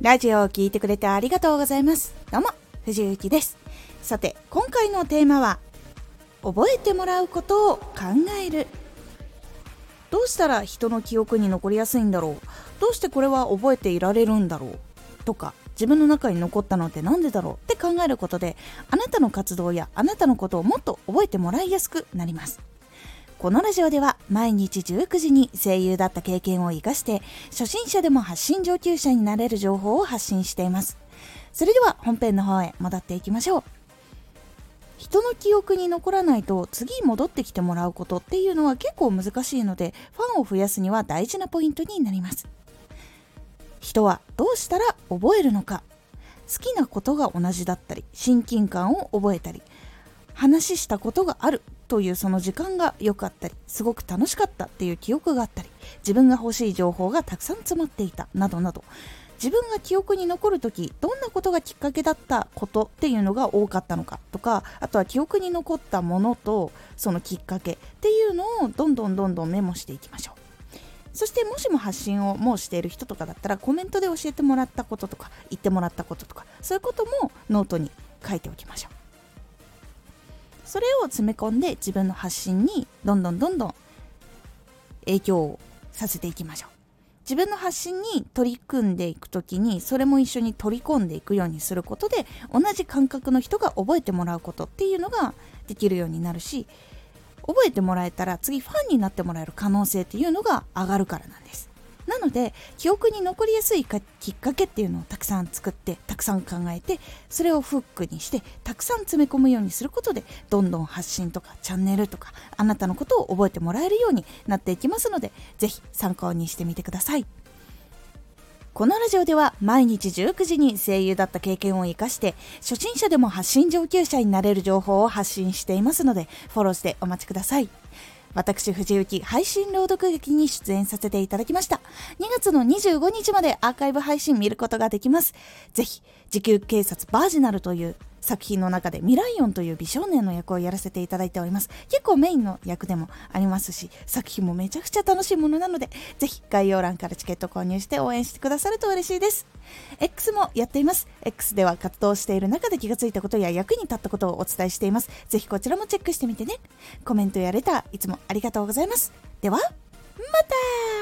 ラジオを聴いてくれてありがとうございます。どうも、藤幸です。さて、今回のテーマは、覚えてもらうことを考える。どうしたら人の記憶に残りやすいんだろう？どうしてこれは覚えていられるんだろう？とか、自分の中に残ったのってなんでだろう？って考えることで、あなたの活動やあなたのことをもっと覚えてもらいやすくなります。このラジオでは毎日19時に声優だった経験を生かして初心者でも発信上級者になれる情報を発信しています。それでは本編の方へ戻っていきましょう。人の記憶に残らないと次戻ってきてもらうことっていうのは結構難しいのでファンを増やすには大事なポイントになります。人はどうしたら覚えるのか好きなことが同じだったり親近感を覚えたり話したことがあるというその時間が良かったりすごく楽しかったっていう記憶があったり自分が欲しい情報がたくさん詰まっていたなどなど自分が記憶に残る時どんなことがきっかけだったことっていうのが多かったのかとかあとは記憶に残ったものとそのきっかけっていうのをどんどんどんどんメモしていきましょう。そしてもしも発信をもうしている人とかだったらコメントで教えてもらったこととか言ってもらったこととかそういうこともノートに書いておきましょう。それを詰め込んで自分の発信にどんどんどんどん影響をさせていきましょう。自分の発信に取り組んでいく時にそれも一緒に取り込んでいくようにすることで同じ感覚の人が覚えてもらうことっていうのができるようになるし覚えてもらえたら次ファンになってもらえる可能性っていうのが上がるからなんです。なので記憶に残りやすいかきっかけっていうのをたくさん作ってたくさん考えてそれをフックにしてたくさん詰め込むようにすることでどんどん発信とかチャンネルとかあなたのことを覚えてもらえるようになっていきますのでぜひ参考にしてみてください。このラジオでは毎日19時に声優だった経験を生かして初心者でも発信上級者になれる情報を発信していますのでフォローしてお待ちください。私藤幸配信朗読劇に出演させていただきました。2月の25日までアーカイブ配信見ることができます。ぜひ時給警察バージナルという作品の中でミライオンという美少年の役をやらせていただいております。結構メインの役でもありますし作品もめちゃくちゃ楽しいものなのでぜひ概要欄からチケット購入して応援してくださると嬉しいです。X もやっています。X では活動している中で気がついたことや役に立ったことをお伝えしています。ぜひこちらもチェックしてみてね。コメントやレターいつもありがとうございます。ではまた!